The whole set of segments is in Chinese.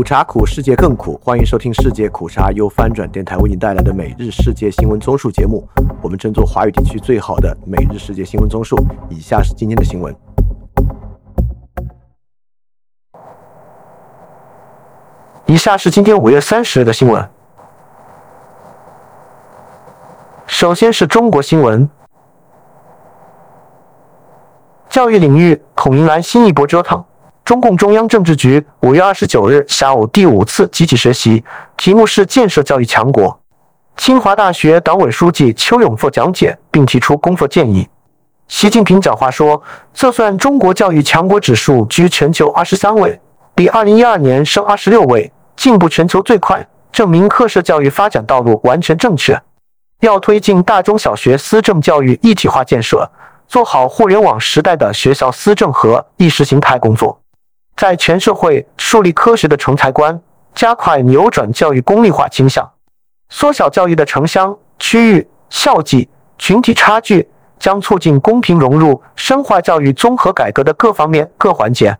苦茶苦，世界更苦。欢迎收听世界苦茶由翻转电台为您带来的每日世界新闻综述节目。我们争做华语地区最好的每日世界新闻综述。以下是今天的新闻。以下是今天五月三十日的新闻。首先是中国新闻，教育领域恐迎来新一波折腾。中共中央政治局五月二十九日下午第五次集体学习，题目是建设教育强国。清华大学党委书记邱永富讲解并提出工作建议。习近平讲话说：“测算中国教育强国指数居全球二十三位，比二零一二年升二十六位，进步全球最快，证明特色教育发展道路完全正确。要推进大中小学思政教育一体化建设，做好互联网时代的学校思政和意识形态工作。”在全社会树立科学的成才观，加快扭转教育功利化倾向，缩小教育的城乡、区域、校际、群体差距，将促进公平融入，深化教育综合改革的各方面各环节，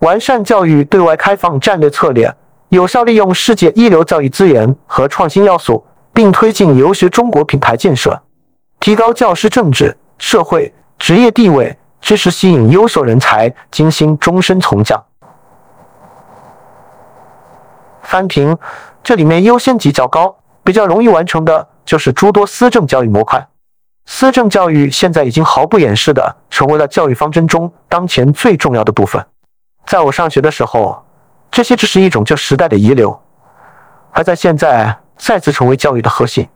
完善教育对外开放战略策略，有效利用世界一流教育资源和创新要素，并推进留学中国品牌建设，提高教师政治、社会、职业地位，支持吸引优秀人才，精心终身从教。翻评，这里面优先级较高，比较容易完成的就是诸多思政教育模块。思政教育现在已经毫不掩饰的成为了教育方针中当前最重要的部分。在我上学的时候，这些只是一种旧时代的遗留，而在现在再次成为教育的核心。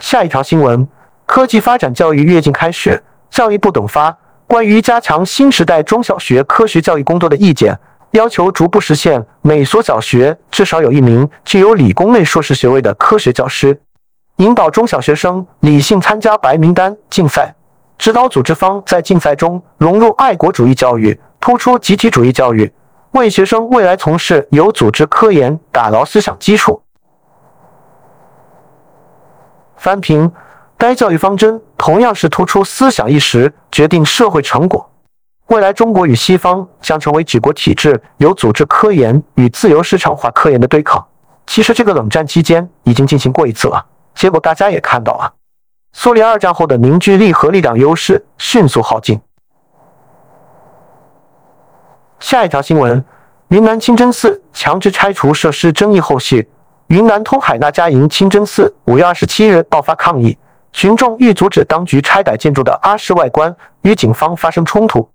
下一条新闻：科技发展教育跃进开始，教育部等发关于加强新时代中小学科学教育工作的意见。要求逐步实现每所小学至少有一名具有理工类硕士学位的科学教师，引导中小学生理性参加白名单竞赛，指导组织方在竞赛中融入爱国主义教育，突出集体主义教育，为学生未来从事有组织科研打牢思想基础。翻评，该教育方针同样是突出思想意识，决定社会成果。未来中国与西方将成为举国体制、有组织科研与自由市场化科研的对抗。其实这个冷战期间已经进行过一次了，结果大家也看到了，苏联二战后的凝聚力和力量优势迅速耗尽。下一条新闻：云南清真寺强制拆除设施争议后续，云南通海那家营清真寺五月二十七日爆发抗议，群众欲阻止当局拆改建筑的阿式外观，与警方发生冲突。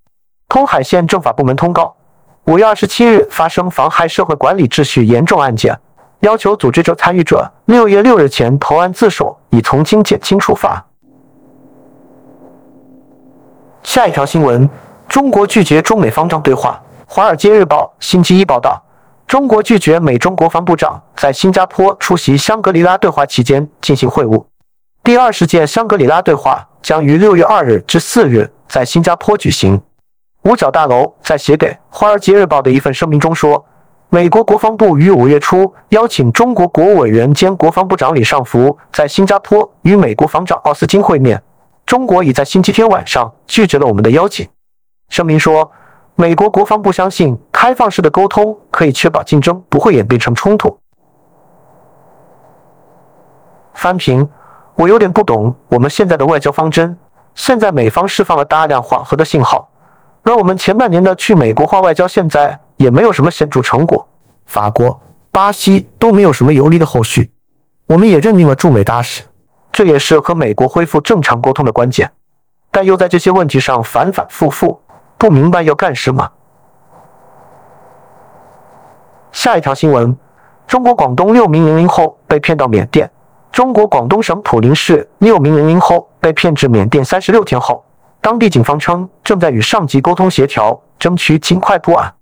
通海县政法部门通告：五月二十七日发生妨害社会管理秩序严重案件，要求组织者参与者六月六日前投案自首，以从轻减轻处罚。下一条新闻：中国拒绝中美方丈对话。《华尔街日报》星期一报道，中国拒绝美中国防部长在新加坡出席香格里拉对话期间进行会晤。第二十届香格里拉对话将于六月二日至四日在新加坡举行。五角大楼在写给《华尔街日报》的一份声明中说，美国国防部于五月初邀请中国国务委员兼国防部长李尚福在新加坡与美国防长奥斯汀会面，中国已在星期天晚上拒绝了我们的邀请。声明说，美国国防部相信开放式的沟通可以确保竞争不会演变成冲突。翻评，我有点不懂我们现在的外交方针。现在美方释放了大量缓和的信号。而我们前半年的去美国化外交，现在也没有什么显著成果。法国、巴西都没有什么有利的后续。我们也任命了驻美大使，这也是和美国恢复正常沟通的关键。但又在这些问题上反反复复，不明白要干什么。下一条新闻：中国广东六名零零后被骗到缅甸。中国广东省普宁市六名零零后被骗至缅甸三十六天后。当地警方称，正在与上级沟通协调，争取尽快破案。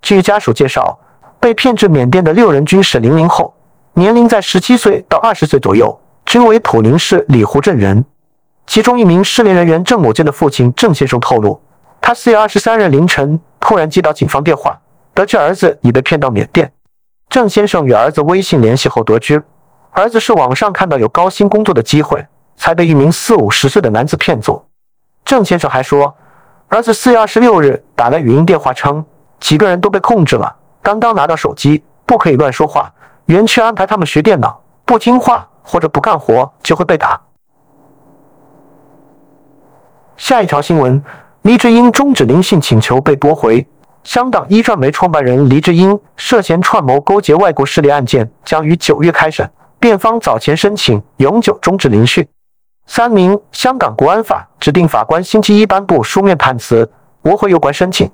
据家属介绍，被骗至缅甸的六人均是零零后，年龄在十七岁到二十岁左右，均为普宁市里湖镇人。其中一名失联人员郑某建的父亲郑先生透露，他四月二十三日凌晨突然接到警方电话，得知儿子已被骗到缅甸。郑先生与儿子微信联系后得知，儿子是网上看到有高薪工作的机会，才被一名四五十岁的男子骗走。郑先生还说，儿子四月二十六日打来语音电话，称几个人都被控制了。刚刚拿到手机，不可以乱说话。园区安排他们学电脑，不听话或者不干活就会被打。下一条新闻：黎智英终止聆讯请求被驳回。香港一传媒创办人黎智英涉嫌串谋勾结外国势力案件将于九月开审，辩方早前申请永久终止聆讯。三名香港国安法指定法官星期一颁布书面判词，驳回有关申请。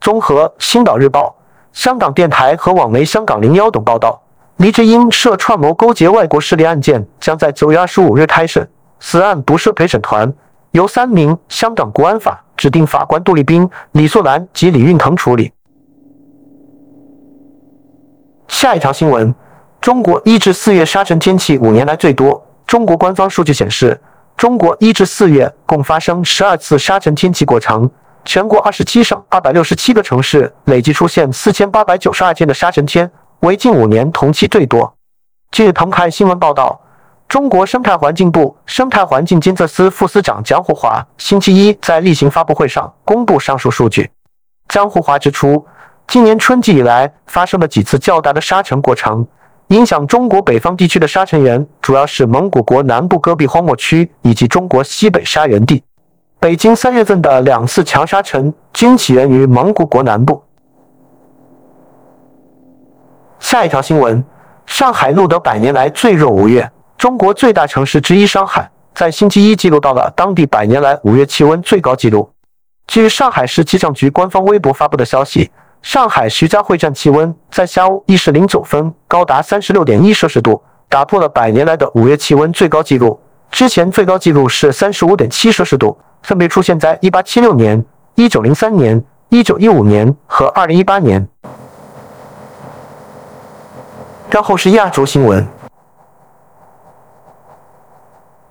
综合《星岛日报》、香港电台和网媒香港零幺等报道，黎智英涉串谋勾结外国势力案件将在九月二十五日开审。此案不设陪审团，由三名香港国安法。指定法官杜丽冰、李素兰及李运腾处理。下一条新闻：中国一至四月沙尘天气五年来最多。中国官方数据显示，中国一至四月共发生十二次沙尘天气过程，全国二十七省二百六十七个城市累计出现四千八百九十二天的沙尘天，为近五年同期最多。据澎湃新闻报道。中国生态环境部生态环境监测司副司长江湖华星期一在例行发布会上公布上述数据。江湖华指出，今年春季以来发生了几次较大的沙尘过程，影响中国北方地区的沙尘源主要是蒙古国南部戈壁荒漠区以及中国西北沙源地。北京三月份的两次强沙尘均起源于蒙古国南部。下一条新闻：上海录得百年来最热五月。中国最大城市之一上海，在星期一记录到了当地百年来五月气温最高纪录。据上海市气象局官方微博发布的消息，上海徐家汇站气温在下午一时零九分高达三十六点一摄氏度，打破了百年来的五月气温最高纪录。之前最高纪录是三十五点七摄氏度，分别出现在一八七六年、一九零三年、一九一五年和二零一八年。然后是亚洲新闻。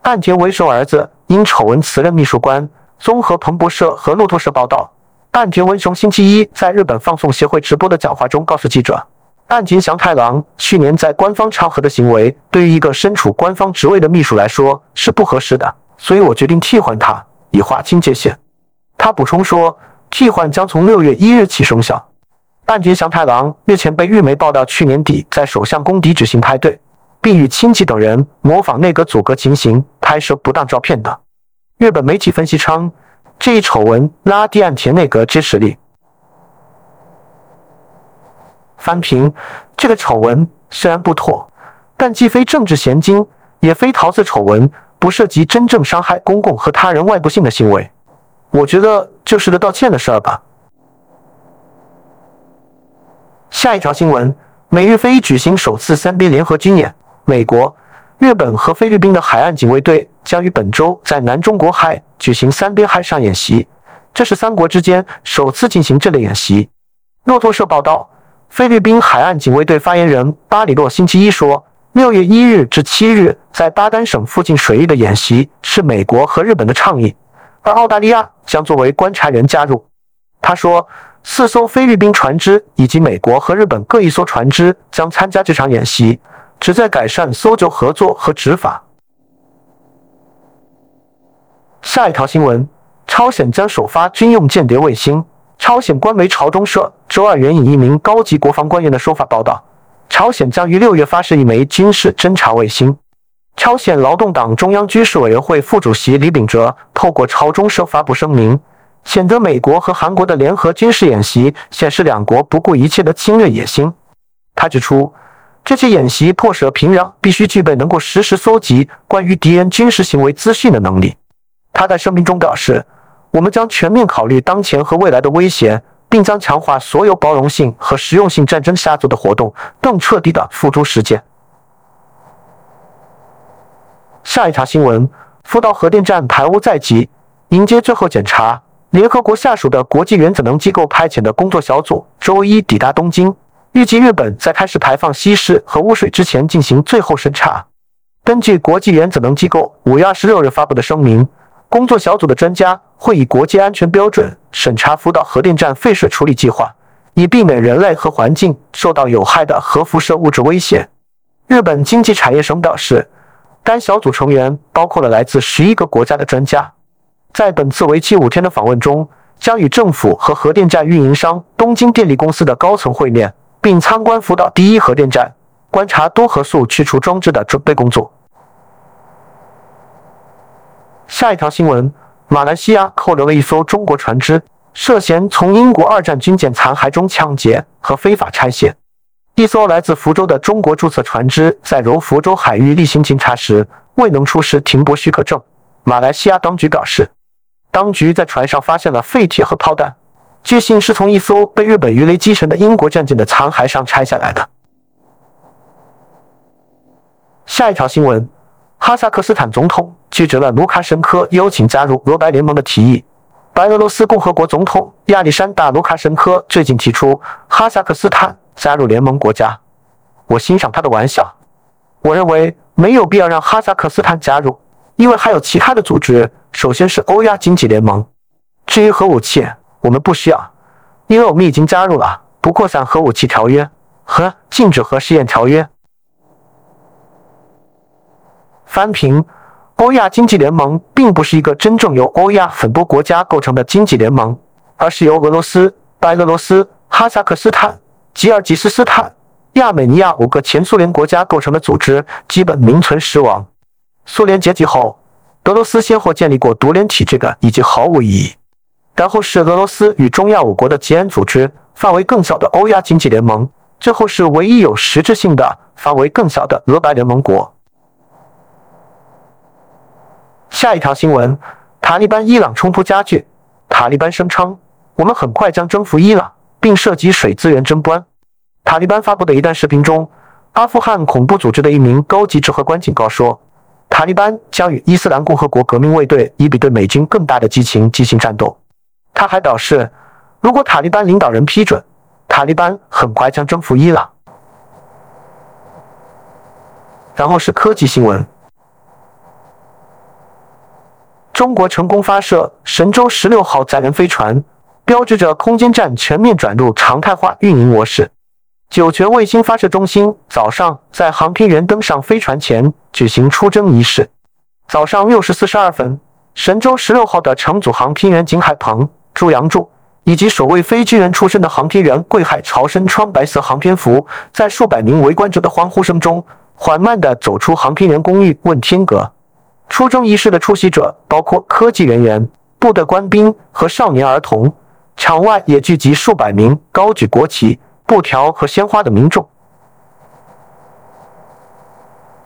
岸田为首儿子因丑闻辞任秘书官。综合彭博社和路透社报道，岸田文雄星期一在日本放送协会直播的讲话中告诉记者，岸田祥太郎去年在官方场合的行为，对于一个身处官方职位的秘书来说是不合适的，所以我决定替换他，以划清界限。他补充说，替换将从六月一日起生效。岸田祥太郎日前被日媒报道，去年底在首相宫邸举行派对。并与亲戚等人模仿内阁组阁情形拍摄不当照片的。日本媒体分析称，这一丑闻拉低岸田内阁支持力。翻评：这个丑闻虽然不妥，但既非政治嫌金，也非桃色丑闻，不涉及真正伤害公共和他人外部性的行为。我觉得就是个道歉的事儿吧。下一条新闻：美日非举行首次三边联合军演。美国、日本和菲律宾的海岸警卫队将于本周在南中国海举行三边海上演习，这是三国之间首次进行这类演习。路透社报道，菲律宾海岸警卫队发言人巴里洛星期一说，六月一日至七日在巴丹省附近水域的演习是美国和日本的倡议，而澳大利亚将作为观察员加入。他说，四艘菲律宾船只以及美国和日本各一艘船只将参加这场演习。旨在改善搜救合作和执法。下一条新闻：朝鲜将首发军用间谍卫星。朝鲜官媒朝中社周二援引一名高级国防官员的说法报道，朝鲜将于六月发射一枚军事侦察卫星。朝鲜劳动党中央军事委员会副主席李秉哲透过朝中社发布声明，谴责美国和韩国的联合军事演习显示两国不顾一切的侵略野心。他指出。这些演习迫使平壤必须具备能够实时搜集关于敌人军事行为资讯的能力。他在声明中表示：“我们将全面考虑当前和未来的威胁，并将强化所有包容性和实用性战争下做的活动，更彻底地付诸实践。”下一条新闻：福岛核电站排污在即，迎接最后检查。联合国下属的国际原子能机构派遣的工作小组周一抵达东京。预计日本在开始排放稀释核污水之前进行最后审查。根据国际原子能机构五月二十六日发布的声明，工作小组的专家会以国际安全标准审查福岛核电站废水处理计划，以避免人类和环境受到有害的核辐射物质威胁。日本经济产业省表示，该小组成员包括了来自十一个国家的专家。在本次为期五天的访问中，将与政府和核电站运营商东京电力公司的高层会面，并参观福岛第一核电站，观察多核素去除装置的准备工作。下一条新闻：马来西亚扣留了一艘中国船只，涉嫌从英国二战军舰残骸中抢劫和非法拆卸。一艘来自福州的中国注册船只在柔佛州海域例行检查时未能出示停泊许可证。马来西亚当局表示，当局在船上发现了废铁和炮弹，据信是从一艘被日本鱼雷击沉的英国战舰的残骸上拆下来的。下一条新闻。哈萨克斯坦总统拒绝了卢卡申科邀请加入俄白联盟的提议。白俄罗斯共和国总统亚历山大·卢卡申科最近提出哈萨克斯坦加入联盟国家。我欣赏他的玩笑。我认为没有必要让哈萨克斯坦加入，因为还有其他的组织。首先是欧亚经济联盟。至于核武器，我们不需要，因为我们已经加入了不扩散核武器条约和禁止核试验条约。翻评：欧亚经济联盟并不是一个真正由欧亚很多国家构成的经济联盟，而是由俄罗斯、白俄罗斯、哈萨克斯坦、吉尔吉斯斯坦、亚美尼亚五个前苏联国家构成的组织，基本名存实亡。苏联解体后，俄罗斯先后建立过独联体，这个已经毫无意义。然后是俄罗斯与中亚五国的吉安组织，范围更小的欧亚经济联盟，最后是唯一有实质性的、范围更小的俄白联盟国。下一条新闻：塔利班伊朗冲突加剧。塔利班声称，我们很快将征服伊朗，并涉及水资源争端。塔利班发布的一段视频中，阿富汗恐怖组织的一名高级指挥官警告说，塔利班将与伊斯兰共和国革命卫队以比对美军更大的激情进行战斗。他还表示，如果塔利班领导人批准，塔利班很快将征服伊朗。然后是科技新闻。中国成功发射神舟十六号载人飞船，标志着空间站全面转入常态化运营模式。酒泉卫星发射中心早上在航天员登上飞船前举行出征仪式。早上六时四十二分，神舟十六号的乘组航天员景海鹏、朱杨柱以及首位非军人出身的航天员桂海潮身穿白色航天服，在数百名围观者的欢呼声中，缓慢地走出航天员公寓问天阁。出征仪式的出席者包括科技人员、部队官兵和少年儿童，场外也聚集数百名高举国旗、布条和鲜花的民众。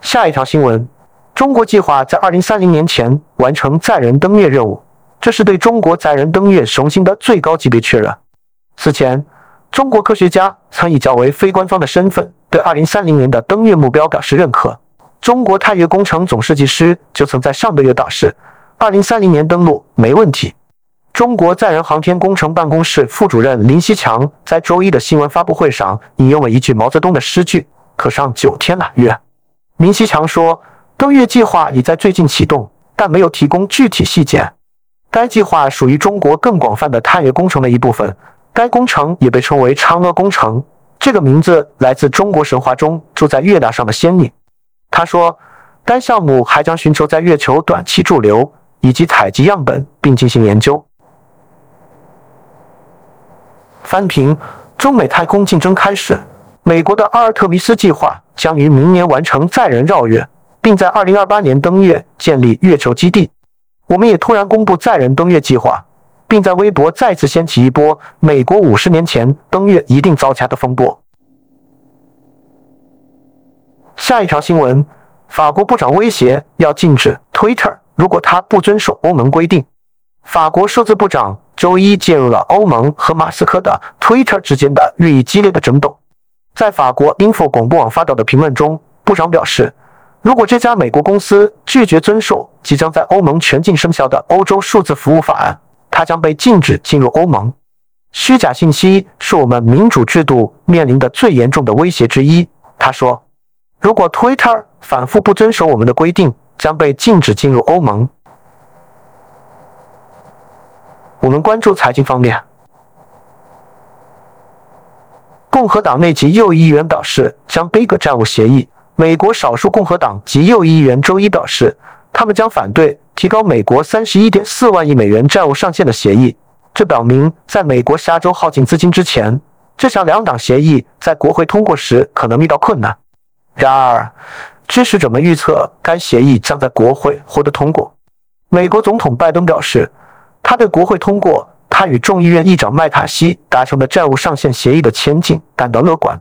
下一条新闻：中国计划在二零三零年前完成载人登月任务，这是对中国载人登月雄心的最高级别确认。此前，中国科学家曾以较为非官方的身份对二零三零年的登月目标表示认可。中国太月工程总设计师就曾在上个月表示，二零三零年登陆没问题。中国载人航天工程办公室副主任林希强在周一的新闻发布会上引用了一句毛泽东的诗句：“可上九天揽月。”林希强说，登月计划已在最近启动，但没有提供具体细节。该计划属于中国更广泛的探月工程的一部分。该工程也被称为嫦娥工程，这个名字来自中国神话中住在月亮上的仙女。他说，该项目还将寻求在月球短期驻留，以及采集样本并进行研究。翻评：中美太空竞争开始。美国的阿尔特弥斯计划将于明年完成载人绕月，并在2028年登月建立月球基地。我们也突然公布载人登月计划，并在微博再次掀起一波美国五十年前登月一定遭掐的风波。下一条新闻：法国部长威胁要禁止 Twitter，如果他不遵守欧盟规定。法国数字部长周一介入了欧盟和马斯克的 Twitter 之间的日益激烈的争斗。在法国 Info 广播网发表的评论中，部长表示，如果这家美国公司拒绝遵守即将在欧盟全境生效的欧洲数字服务法案，它将被禁止进入欧盟。虚假信息是我们民主制度面临的最严重的威胁之一，他说。如果 Twitter 反复不遵守我们的规定，将被禁止进入欧盟。我们关注财经方面，共和党内及右翼议员表示将背个债务协议。美国少数共和党及右翼议员周一表示，他们将反对提高美国三十一点四万亿美元债务上限的协议，这表明，在美国下周耗尽资金之前，这项两党协议在国会通过时可能遇到困难。然而，支持者们预测该协议将在国会获得通过。美国总统拜登表示，他对国会通过他与众议院议长麦卡锡达成的债务上限协议的前景感到乐观。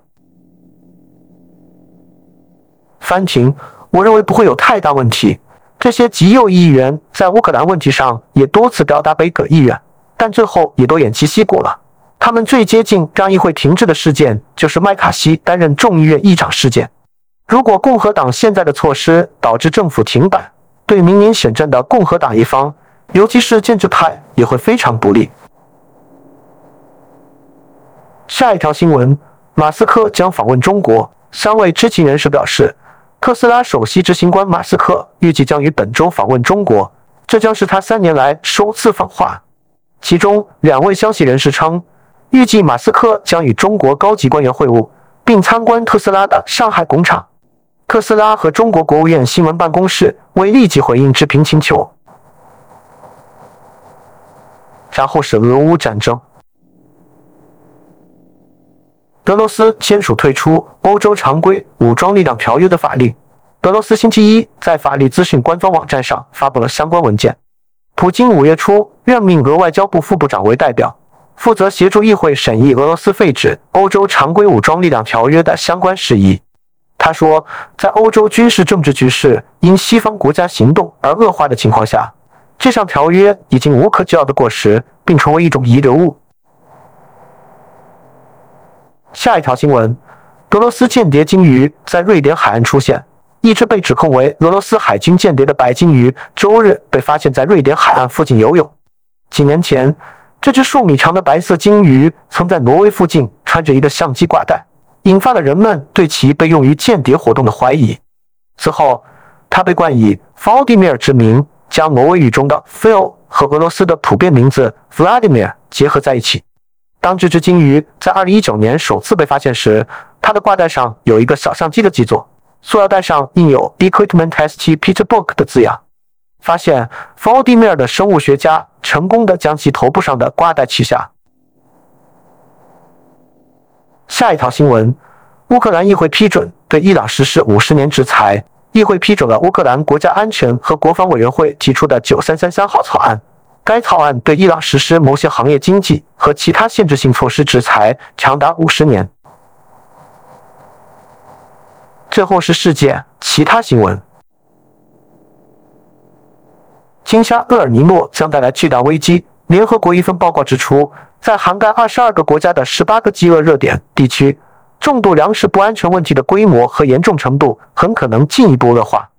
翻停，我认为不会有太大问题。这些极右议员在乌克兰问题上也多次表达北葛意愿。但最后也都偃旗息鼓了。他们最接近让议会停滞的事件，就是麦卡锡担任众议院议长事件。如果共和党现在的措施导致政府停摆，对明年选战的共和党一方，尤其是建制派，也会非常不利。下一条新闻：马斯克将访问中国。三位知情人士表示，特斯拉首席执行官马斯克预计将于本周访问中国，这将是他三年来首次访华。其中两位消息人士称，预计马斯克将与中国高级官员会晤，并参观特斯拉的上海工厂。特斯拉和中国国务院新闻办公室未立即回应置评请求。然后是俄乌战争，俄罗斯签署退出欧洲常规武装力量条约的法令。俄罗斯星期一在法律资讯官方网站上发布了相关文件。普京五月初任命俄外交部副部长为代表，负责协助议会审议俄罗斯废止欧洲常规武装力量条约的相关事宜。他说，在欧洲军事政治局势因西方国家行动而恶化的情况下，这项条约已经无可救药的过时，并成为一种遗留物。下一条新闻：俄罗斯间谍鲸鱼在瑞典海岸出现。一只被指控为俄罗斯海军间谍的白鲸鱼，周日被发现在瑞典海岸附近游泳。几年前，这只数米长的白色鲸鱼曾在挪威附近穿着一个相机挂带，引发了人们对其被用于间谍活动的怀疑。此后，它被冠以 Vladimir 之名，将挪威语中的 Phil 和俄罗斯的普遍名字 Vladimir 结合在一起。当这只鲸鱼在2019年首次被发现时，它的挂带上有一个小相机的基座。塑料袋上印有 Equipment St. Petersburg 的字样。发现 f o d i m i r 的生物学家成功的将其头部上的挂带取下。下一条新闻：乌克兰议会批准对伊朗实施五十年制裁。议会批准了乌克兰国家安全和国防委员会提出的九三三三号草案。该草案对伊朗实施某些行业经济和其他限制性措施制裁，长达五十年。最后是世界其他新闻。金沙厄尔尼诺将带来巨大危机。联合国一份报告指出，在涵盖二十二个国家的十八个饥饿热点地区，重度粮食不安全问题的规模和严重程度很可能进一步恶化。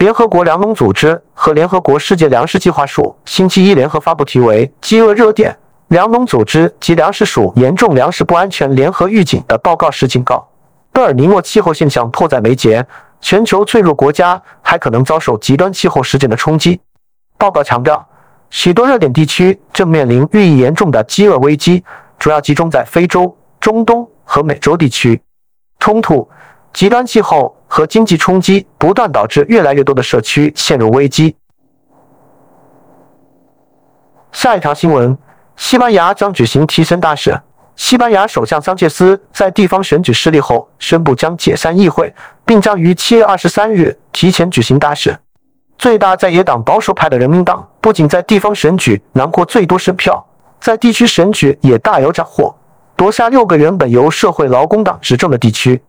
联合国粮农组织和联合国世界粮食计划署星期一联合发布题为《饥饿热点：粮农组织及粮食署严重粮食不安全联合预警》的报告时警告。厄尔尼诺气候现象迫在眉睫，全球脆弱国家还可能遭受极端气候事件的冲击。报告强调，许多热点地区正面临日益严重的饥饿危机，主要集中在非洲、中东和美洲地区。冲突、极端气候和经济冲击不断导致越来越多的社区陷入危机。下一条新闻：西班牙将举行提升大选。西班牙首相桑切斯在地方选举失利后宣布将解散议会，并将于七月二十三日提前举行大选。最大在野党保守派的人民党不仅在地方选举囊括最多选票，在地区选举也大有斩获，夺下六个原本由社会劳工党执政的地区。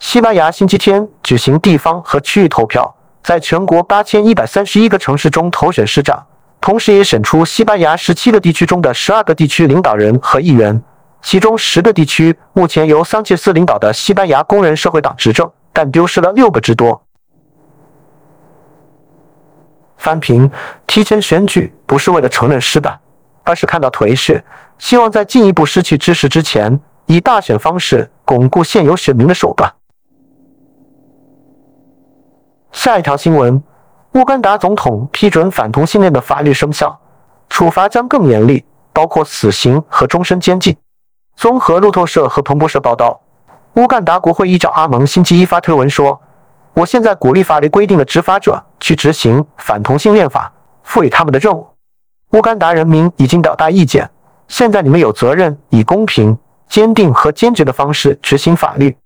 西班牙星期天举行地方和区域投票，在全国八千一百三十一个城市中投选市长，同时也选出西班牙十七个地区中的十二个地区领导人和议员。其中十个地区目前由桑切斯领导的西班牙工人社会党执政，但丢失了六个之多。翻评：提前选举不是为了承认失败，而是看到颓势，希望在进一步失去支持之前，以大选方式巩固现有选民的手段。下一条新闻：乌干达总统批准反同性恋的法律生效，处罚将更严厉，包括死刑和终身监禁。综合路透社和彭博社报道，乌干达国会议长阿蒙星期一发推文说：“我现在鼓励法律规定的执法者去执行反同性恋法赋予他们的任务。”乌干达人民已经表达意见，现在你们有责任以公平、坚定和坚决的方式执行法律。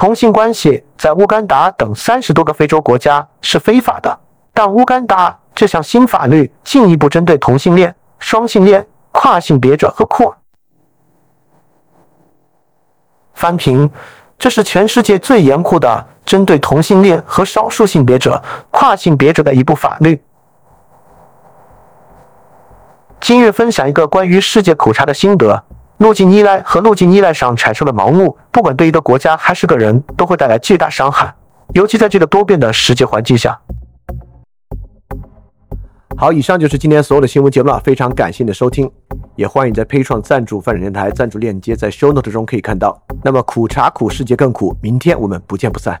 同性关系在乌干达等三十多个非洲国家是非法的，但乌干达这项新法律进一步针对同性恋、双性恋、跨性别者和酷儿。翻评，这是全世界最严酷的针对同性恋和少数性别者、跨性别者的一部法律。今日分享一个关于世界苦茶的心得。路径依赖和路径依赖上产生的盲目，不管对一个国家还是个人，都会带来巨大伤害，尤其在这个多变的世界环境下。好，以上就是今天所有的新闻节目了，非常感谢你的收听，也欢迎在配创赞助范展电台赞助链接在 Show Note 中可以看到。那么苦茶苦，世界更苦，明天我们不见不散。